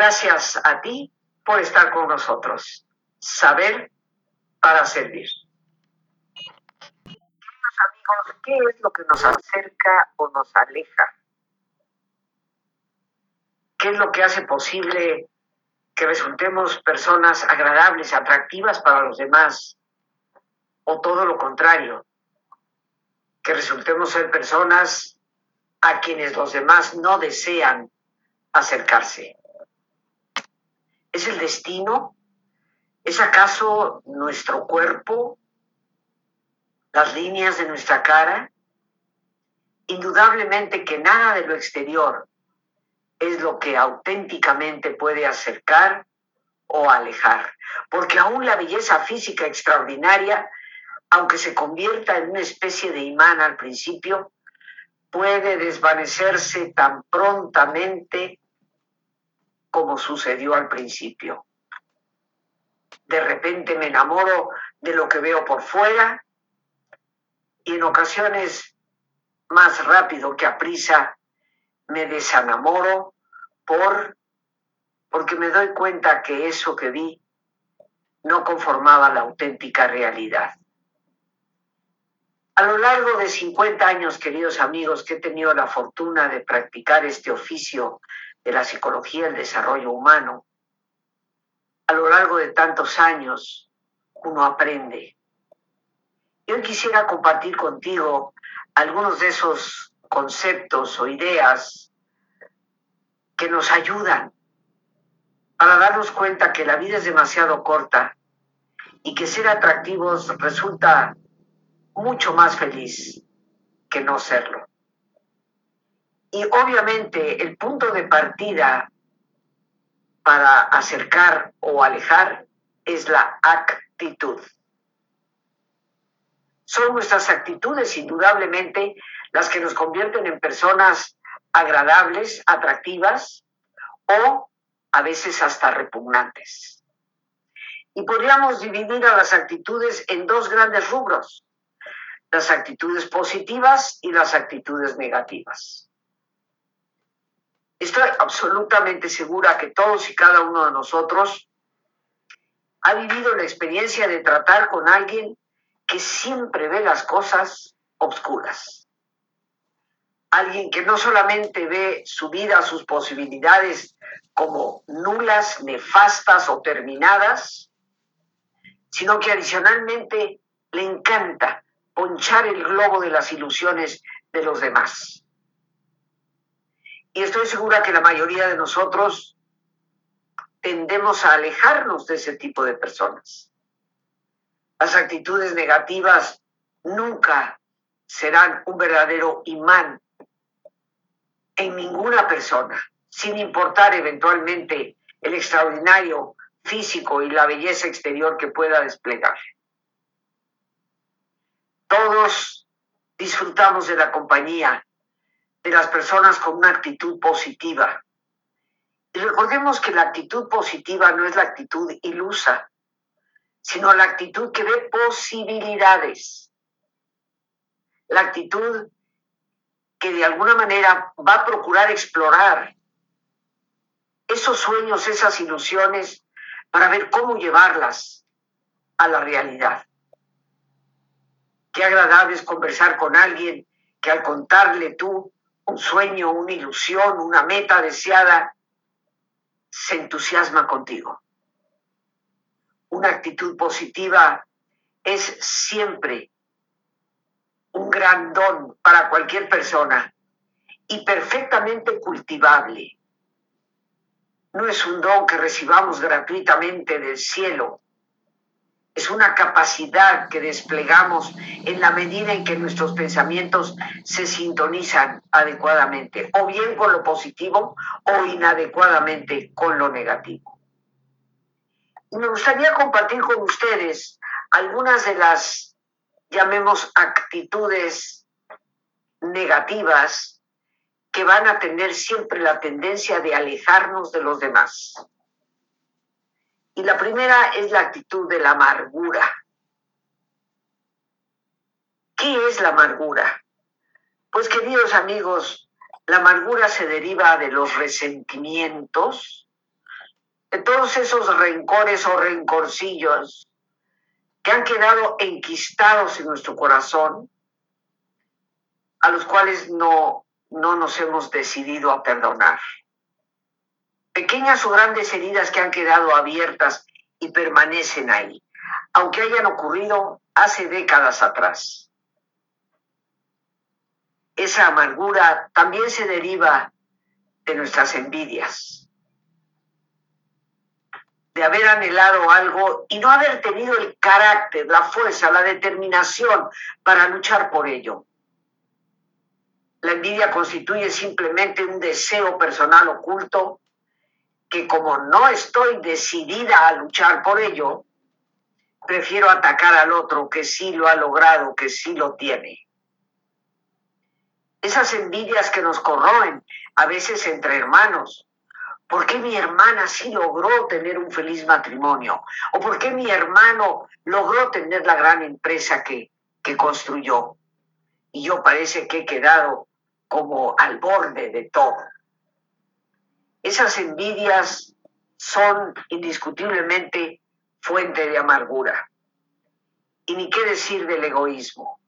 Gracias a ti por estar con nosotros. Saber para servir. Queridos amigos, ¿qué es lo que nos acerca o nos aleja? ¿Qué es lo que hace posible que resultemos personas agradables, atractivas para los demás? ¿O todo lo contrario? Que resultemos ser personas a quienes los demás no desean acercarse. ¿Es el destino? ¿Es acaso nuestro cuerpo? ¿Las líneas de nuestra cara? Indudablemente que nada de lo exterior es lo que auténticamente puede acercar o alejar, porque aún la belleza física extraordinaria, aunque se convierta en una especie de imán al principio, puede desvanecerse tan prontamente como sucedió al principio. De repente me enamoro de lo que veo por fuera y en ocasiones más rápido que a prisa me desenamoro por porque me doy cuenta que eso que vi no conformaba la auténtica realidad. A lo largo de 50 años, queridos amigos, que he tenido la fortuna de practicar este oficio de la psicología del desarrollo humano, a lo largo de tantos años uno aprende. Yo quisiera compartir contigo algunos de esos conceptos o ideas que nos ayudan para darnos cuenta que la vida es demasiado corta y que ser atractivos resulta mucho más feliz que no serlo. Y obviamente el punto de partida para acercar o alejar es la actitud. Son nuestras actitudes indudablemente las que nos convierten en personas agradables, atractivas o a veces hasta repugnantes. Y podríamos dividir a las actitudes en dos grandes rubros, las actitudes positivas y las actitudes negativas. Estoy absolutamente segura que todos y cada uno de nosotros ha vivido la experiencia de tratar con alguien que siempre ve las cosas obscuras. Alguien que no solamente ve su vida, sus posibilidades como nulas, nefastas o terminadas, sino que adicionalmente le encanta ponchar el globo de las ilusiones de los demás. Y estoy segura que la mayoría de nosotros tendemos a alejarnos de ese tipo de personas. Las actitudes negativas nunca serán un verdadero imán en ninguna persona, sin importar eventualmente el extraordinario físico y la belleza exterior que pueda desplegar. Todos disfrutamos de la compañía de las personas con una actitud positiva. Y recordemos que la actitud positiva no es la actitud ilusa, sino la actitud que ve posibilidades. La actitud que de alguna manera va a procurar explorar esos sueños, esas ilusiones, para ver cómo llevarlas a la realidad. Qué agradable es conversar con alguien que al contarle tú un sueño, una ilusión, una meta deseada, se entusiasma contigo. Una actitud positiva es siempre un gran don para cualquier persona y perfectamente cultivable. No es un don que recibamos gratuitamente del cielo, es una capacidad que desplegamos en la medida en que nuestros pensamientos se sintonizan adecuadamente, o bien con lo positivo o inadecuadamente con lo negativo. Y me gustaría compartir con ustedes algunas de las, llamemos, actitudes negativas que van a tener siempre la tendencia de alejarnos de los demás. Y la primera es la actitud de la amargura. ¿Qué es la amargura? Pues queridos amigos, la amargura se deriva de los resentimientos, de todos esos rencores o rencorcillos que han quedado enquistados en nuestro corazón, a los cuales no, no nos hemos decidido a perdonar. Pequeñas o grandes heridas que han quedado abiertas y permanecen ahí, aunque hayan ocurrido hace décadas atrás. Esa amargura también se deriva de nuestras envidias, de haber anhelado algo y no haber tenido el carácter, la fuerza, la determinación para luchar por ello. La envidia constituye simplemente un deseo personal oculto que como no estoy decidida a luchar por ello, prefiero atacar al otro que sí lo ha logrado, que sí lo tiene. Esas envidias que nos corroen, a veces entre hermanos. ¿Por qué mi hermana sí logró tener un feliz matrimonio? ¿O por qué mi hermano logró tener la gran empresa que, que construyó? Y yo parece que he quedado como al borde de todo. Esas envidias son indiscutiblemente fuente de amargura. Y ni qué decir del egoísmo.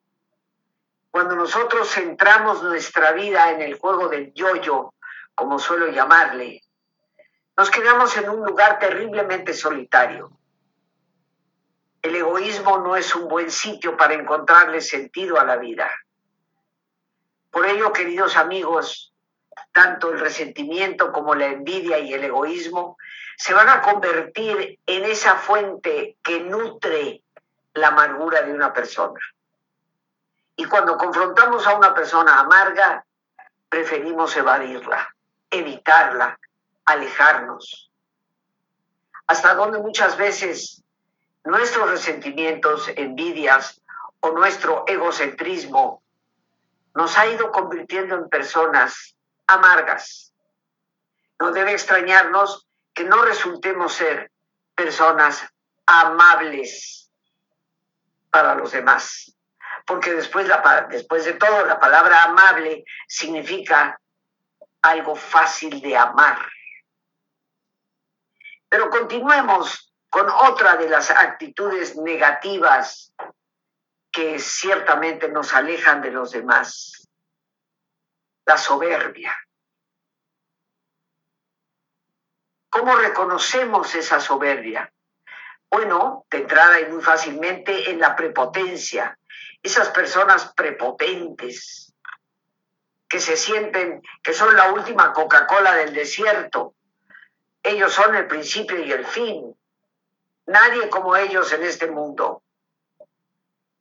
Cuando nosotros centramos nuestra vida en el juego del yoyo, como suelo llamarle, nos quedamos en un lugar terriblemente solitario. El egoísmo no es un buen sitio para encontrarle sentido a la vida. Por ello, queridos amigos, tanto el resentimiento como la envidia y el egoísmo se van a convertir en esa fuente que nutre la amargura de una persona. Y cuando confrontamos a una persona amarga, preferimos evadirla, evitarla, alejarnos. Hasta donde muchas veces nuestros resentimientos, envidias o nuestro egocentrismo nos ha ido convirtiendo en personas amargas. No debe extrañarnos que no resultemos ser personas amables para los demás, porque después, después de todo la palabra amable significa algo fácil de amar. Pero continuemos con otra de las actitudes negativas que ciertamente nos alejan de los demás. La soberbia. ¿Cómo reconocemos esa soberbia? Bueno, de entrada y muy fácilmente en la prepotencia. Esas personas prepotentes que se sienten que son la última Coca-Cola del desierto. Ellos son el principio y el fin. Nadie como ellos en este mundo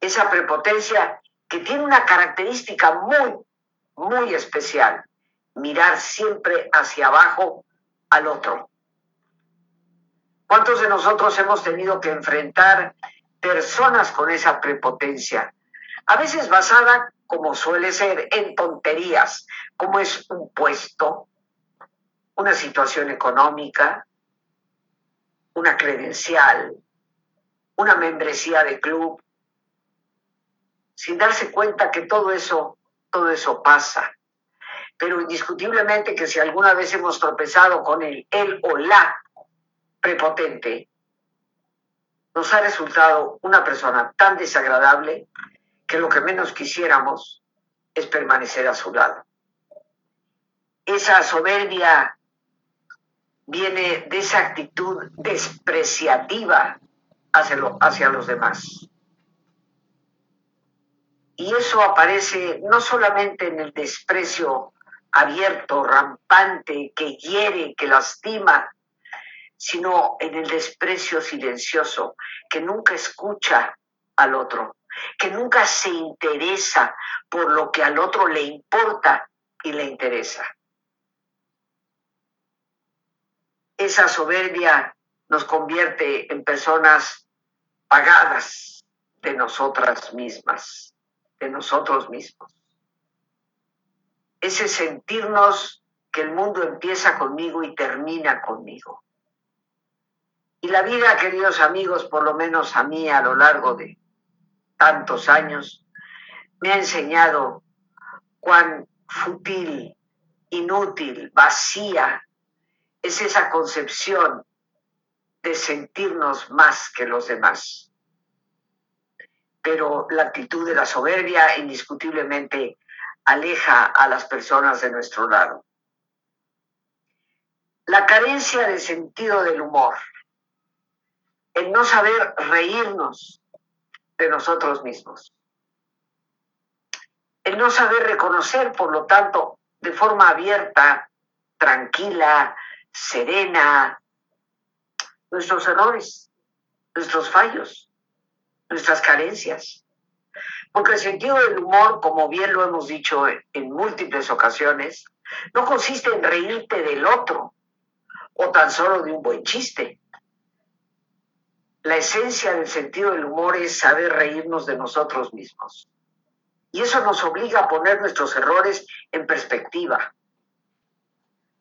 esa prepotencia que tiene una característica muy, muy especial, mirar siempre hacia abajo al otro. ¿Cuántos de nosotros hemos tenido que enfrentar personas con esa prepotencia? A veces basada, como suele ser, en tonterías, como es un puesto, una situación económica, una credencial, una membresía de club, sin darse cuenta que todo eso, todo eso pasa. Pero indiscutiblemente que si alguna vez hemos tropezado con el él o la prepotente, nos ha resultado una persona tan desagradable que lo que menos quisiéramos es permanecer a su lado. Esa soberbia viene de esa actitud despreciativa hacia, hacia los demás. Y eso aparece no solamente en el desprecio abierto, rampante, que hiere, que lastima, sino en el desprecio silencioso, que nunca escucha al otro, que nunca se interesa por lo que al otro le importa y le interesa. Esa soberbia nos convierte en personas pagadas de nosotras mismas de nosotros mismos. Ese sentirnos que el mundo empieza conmigo y termina conmigo. Y la vida, queridos amigos, por lo menos a mí a lo largo de tantos años, me ha enseñado cuán fútil, inútil, vacía es esa concepción de sentirnos más que los demás. Pero la actitud de la soberbia indiscutiblemente aleja a las personas de nuestro lado. La carencia de sentido del humor, el no saber reírnos de nosotros mismos, el no saber reconocer, por lo tanto, de forma abierta, tranquila, serena, nuestros errores, nuestros fallos, nuestras carencias. Porque el sentido del humor, como bien lo hemos dicho en múltiples ocasiones, no consiste en reírte del otro o tan solo de un buen chiste. La esencia del sentido del humor es saber reírnos de nosotros mismos. Y eso nos obliga a poner nuestros errores en perspectiva.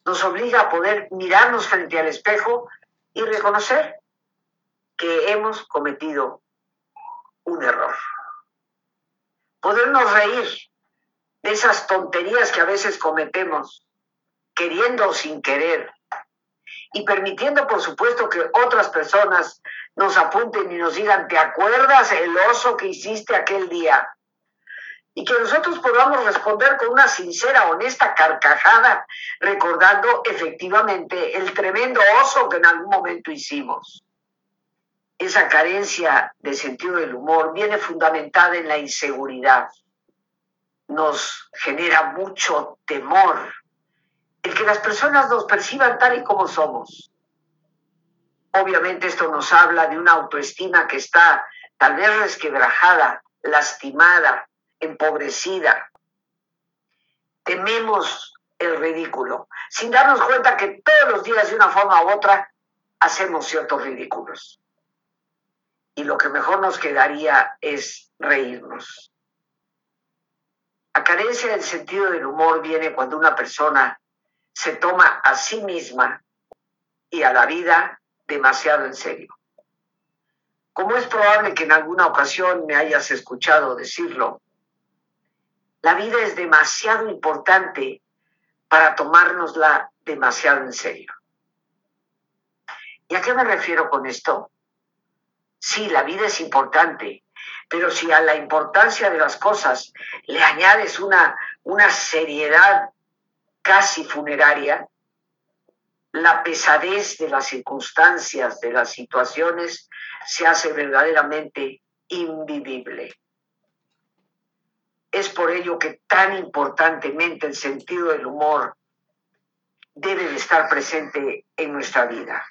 Nos obliga a poder mirarnos frente al espejo y reconocer que hemos cometido un error. Podernos reír de esas tonterías que a veces cometemos, queriendo o sin querer, y permitiendo, por supuesto, que otras personas nos apunten y nos digan, ¿te acuerdas el oso que hiciste aquel día? Y que nosotros podamos responder con una sincera, honesta carcajada, recordando efectivamente el tremendo oso que en algún momento hicimos. Esa carencia de sentido del humor viene fundamentada en la inseguridad. Nos genera mucho temor el que las personas nos perciban tal y como somos. Obviamente esto nos habla de una autoestima que está tal vez resquebrajada, lastimada, empobrecida. Tememos el ridículo, sin darnos cuenta que todos los días de una forma u otra hacemos ciertos ridículos. Y lo que mejor nos quedaría es reírnos. La carencia del sentido del humor viene cuando una persona se toma a sí misma y a la vida demasiado en serio. Como es probable que en alguna ocasión me hayas escuchado decirlo, la vida es demasiado importante para tomárnosla demasiado en serio. ¿Y a qué me refiero con esto? Sí, la vida es importante, pero si a la importancia de las cosas le añades una, una seriedad casi funeraria, la pesadez de las circunstancias, de las situaciones, se hace verdaderamente invivible. Es por ello que tan importantemente el sentido del humor debe de estar presente en nuestra vida.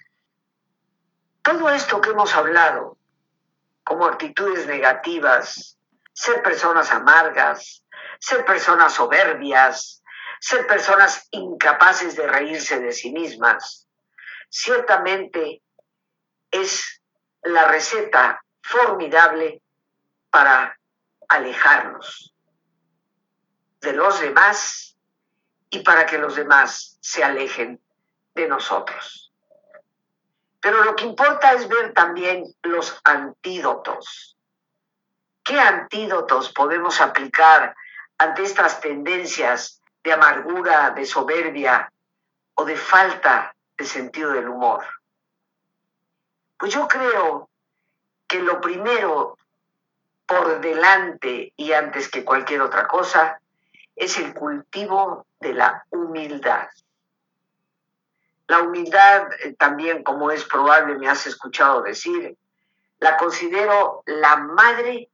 Todo esto que hemos hablado, como actitudes negativas, ser personas amargas, ser personas soberbias, ser personas incapaces de reírse de sí mismas, ciertamente es la receta formidable para alejarnos de los demás y para que los demás se alejen de nosotros. Pero lo que importa es ver también los antídotos. ¿Qué antídotos podemos aplicar ante estas tendencias de amargura, de soberbia o de falta de sentido del humor? Pues yo creo que lo primero por delante y antes que cualquier otra cosa es el cultivo de la humildad. La humildad, eh, también como es probable, me has escuchado decir, la considero la madre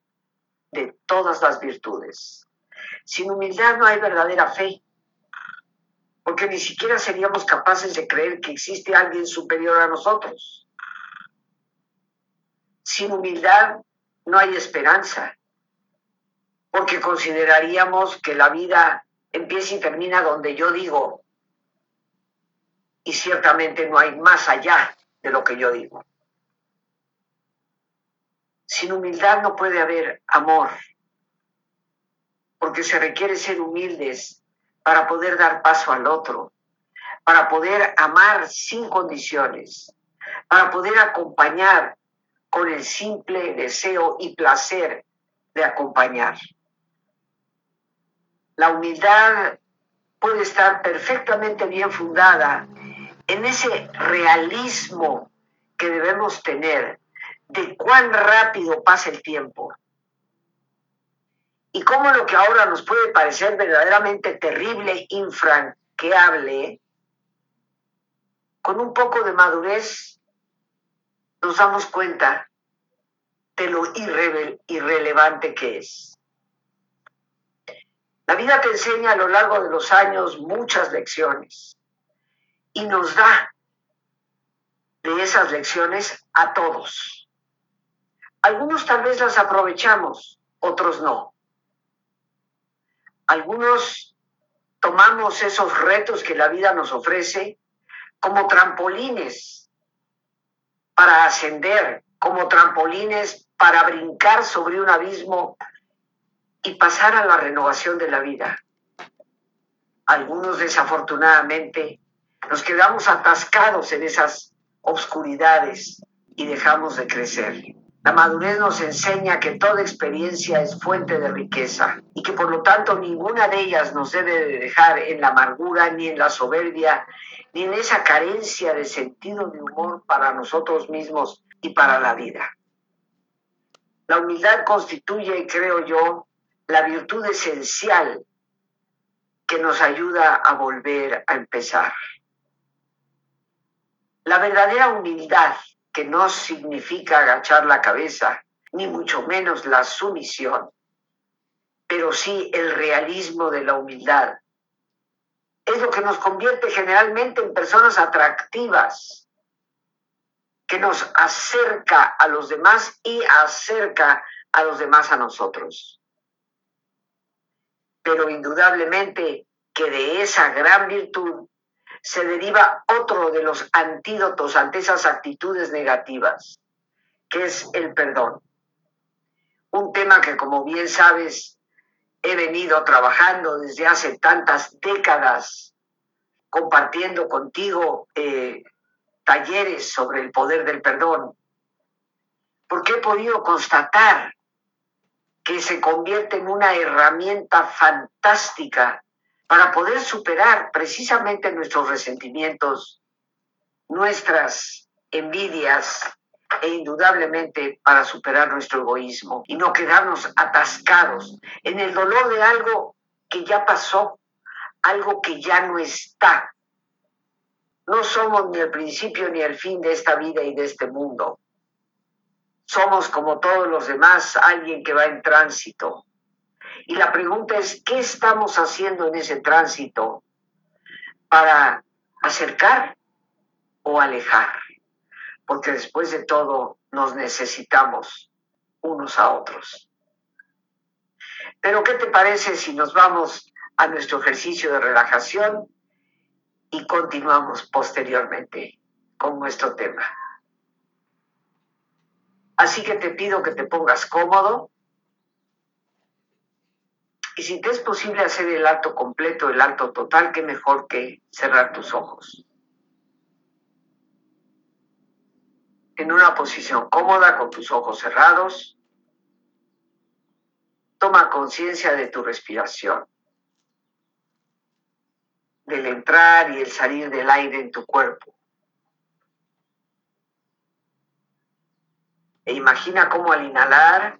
de todas las virtudes. Sin humildad no hay verdadera fe, porque ni siquiera seríamos capaces de creer que existe alguien superior a nosotros. Sin humildad no hay esperanza, porque consideraríamos que la vida empieza y termina donde yo digo, y ciertamente no hay más allá de lo que yo digo. Sin humildad no puede haber amor, porque se requiere ser humildes para poder dar paso al otro, para poder amar sin condiciones, para poder acompañar con el simple deseo y placer de acompañar. La humildad puede estar perfectamente bien fundada en ese realismo que debemos tener de cuán rápido pasa el tiempo y cómo lo que ahora nos puede parecer verdaderamente terrible, infranqueable, con un poco de madurez nos damos cuenta de lo irrelevante que es. La vida te enseña a lo largo de los años muchas lecciones y nos da de esas lecciones a todos. Algunos tal vez las aprovechamos, otros no. Algunos tomamos esos retos que la vida nos ofrece como trampolines para ascender, como trampolines para brincar sobre un abismo y pasar a la renovación de la vida. Algunos desafortunadamente nos quedamos atascados en esas obscuridades y dejamos de crecer. La madurez nos enseña que toda experiencia es fuente de riqueza y que por lo tanto ninguna de ellas nos debe de dejar en la amargura, ni en la soberbia, ni en esa carencia de sentido de humor para nosotros mismos y para la vida. La humildad constituye, creo yo, la virtud esencial que nos ayuda a volver a empezar. La verdadera humildad que no significa agachar la cabeza, ni mucho menos la sumisión, pero sí el realismo de la humildad. Es lo que nos convierte generalmente en personas atractivas, que nos acerca a los demás y acerca a los demás a nosotros. Pero indudablemente que de esa gran virtud se deriva otro de los antídotos ante esas actitudes negativas, que es el perdón. Un tema que, como bien sabes, he venido trabajando desde hace tantas décadas, compartiendo contigo eh, talleres sobre el poder del perdón, porque he podido constatar que se convierte en una herramienta fantástica para poder superar precisamente nuestros resentimientos, nuestras envidias e indudablemente para superar nuestro egoísmo y no quedarnos atascados en el dolor de algo que ya pasó, algo que ya no está. No somos ni el principio ni el fin de esta vida y de este mundo. Somos como todos los demás, alguien que va en tránsito, y la pregunta es, ¿qué estamos haciendo en ese tránsito para acercar o alejar? Porque después de todo nos necesitamos unos a otros. Pero ¿qué te parece si nos vamos a nuestro ejercicio de relajación y continuamos posteriormente con nuestro tema? Así que te pido que te pongas cómodo y si te es posible hacer el alto completo, el alto total, qué mejor que cerrar tus ojos. En una posición cómoda con tus ojos cerrados, toma conciencia de tu respiración, del entrar y el salir del aire en tu cuerpo. E imagina cómo al inhalar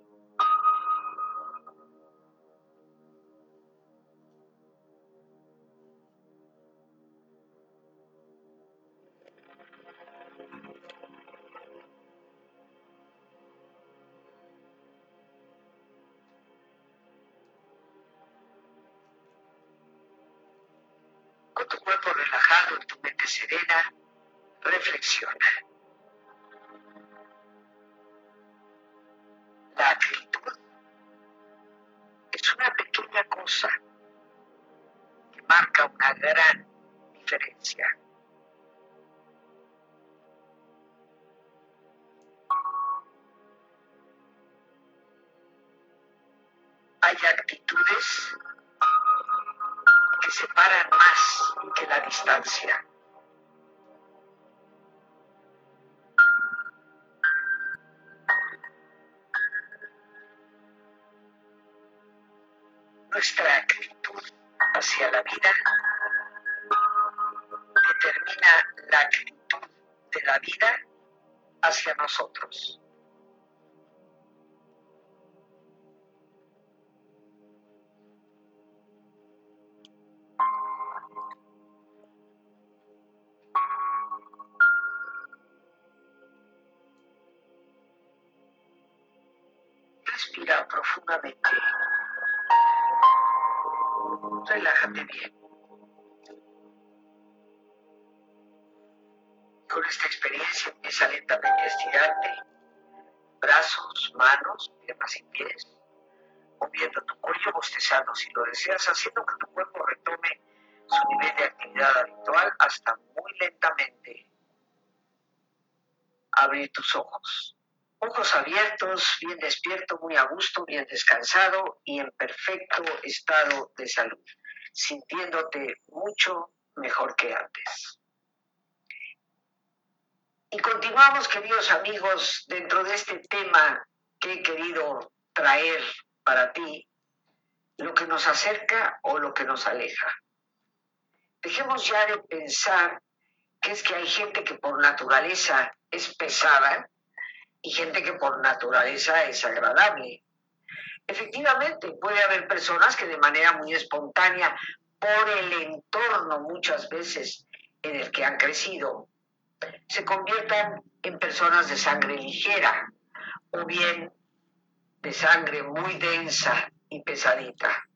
Nuestra actitud hacia la vida determina la actitud de la vida hacia nosotros. Deseas, haciendo que tu cuerpo retome su nivel de actividad habitual hasta muy lentamente abrir tus ojos. Ojos abiertos, bien despierto, muy a gusto, bien descansado y en perfecto estado de salud, sintiéndote mucho mejor que antes. Y continuamos, queridos amigos, dentro de este tema que he querido traer para ti, lo que nos acerca o lo que nos aleja. Dejemos ya de pensar que es que hay gente que por naturaleza es pesada y gente que por naturaleza es agradable. Efectivamente, puede haber personas que de manera muy espontánea, por el entorno muchas veces en el que han crecido, se conviertan en personas de sangre ligera o bien de sangre muy densa y pesadita.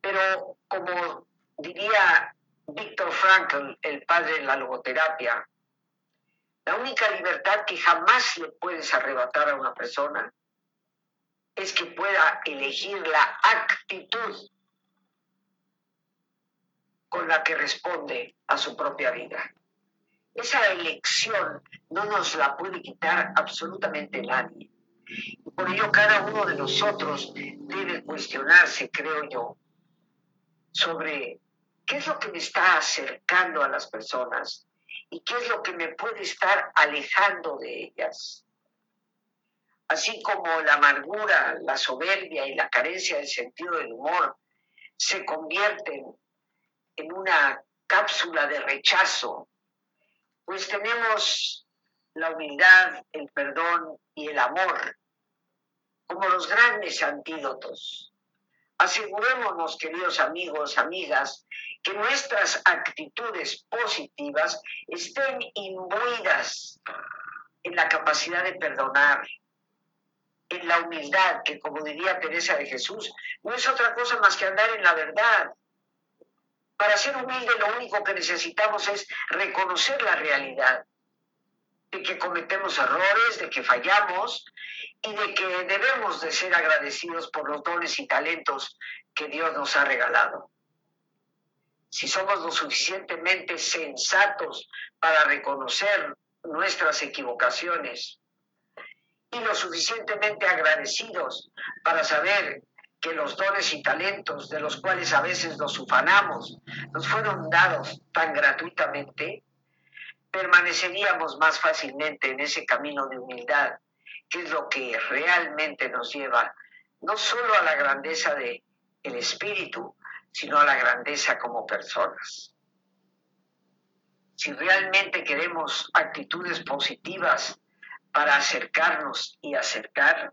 Pero como diría Víctor Frankl, el padre de la logoterapia, la única libertad que jamás le puedes arrebatar a una persona es que pueda elegir la actitud con la que responde a su propia vida. Esa elección no nos la puede quitar absolutamente nadie. Por ello cada uno de nosotros debe cuestionarse, creo yo, sobre qué es lo que me está acercando a las personas y qué es lo que me puede estar alejando de ellas. Así como la amargura, la soberbia y la carencia del sentido del humor se convierten en una cápsula de rechazo, pues tenemos la humildad, el perdón y el amor como los grandes antídotos. Asegurémonos, queridos amigos, amigas, que nuestras actitudes positivas estén imbuidas en la capacidad de perdonar, en la humildad, que como diría Teresa de Jesús, no es otra cosa más que andar en la verdad. Para ser humilde lo único que necesitamos es reconocer la realidad, de que cometemos errores, de que fallamos y de que debemos de ser agradecidos por los dones y talentos que Dios nos ha regalado. Si somos lo suficientemente sensatos para reconocer nuestras equivocaciones y lo suficientemente agradecidos para saber que los dones y talentos de los cuales a veces nos ufanamos nos fueron dados tan gratuitamente, permaneceríamos más fácilmente en ese camino de humildad, que es lo que realmente nos lleva no solo a la grandeza del el espíritu, sino a la grandeza como personas. Si realmente queremos actitudes positivas para acercarnos y acercar,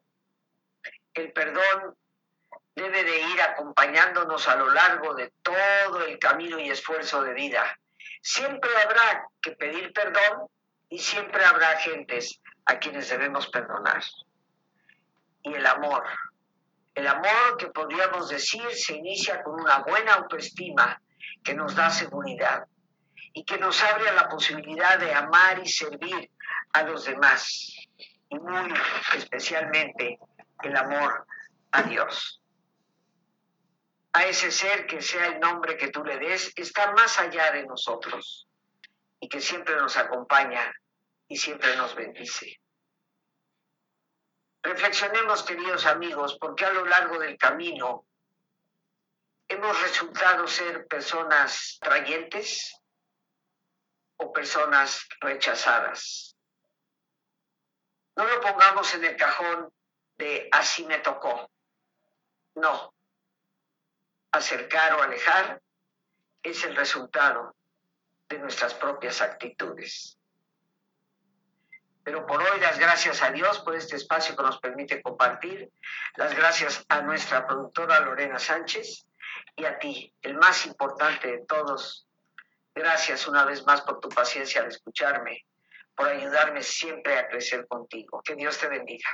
el perdón debe de ir acompañándonos a lo largo de todo el camino y esfuerzo de vida. Siempre habrá que pedir perdón y siempre habrá gentes a quienes debemos perdonar. Y el amor, el amor que podríamos decir se inicia con una buena autoestima que nos da seguridad y que nos abre a la posibilidad de amar y servir a los demás y muy especialmente el amor a Dios. A ese ser que sea el nombre que tú le des está más allá de nosotros y que siempre nos acompaña y siempre nos bendice. Reflexionemos, queridos amigos, porque a lo largo del camino hemos resultado ser personas trayentes o personas rechazadas. No lo pongamos en el cajón de así me tocó. No. Acercar o alejar es el resultado de nuestras propias actitudes. Pero por hoy las gracias a Dios por este espacio que nos permite compartir, las gracias a nuestra productora Lorena Sánchez y a ti, el más importante de todos. Gracias una vez más por tu paciencia al escucharme, por ayudarme siempre a crecer contigo. Que Dios te bendiga.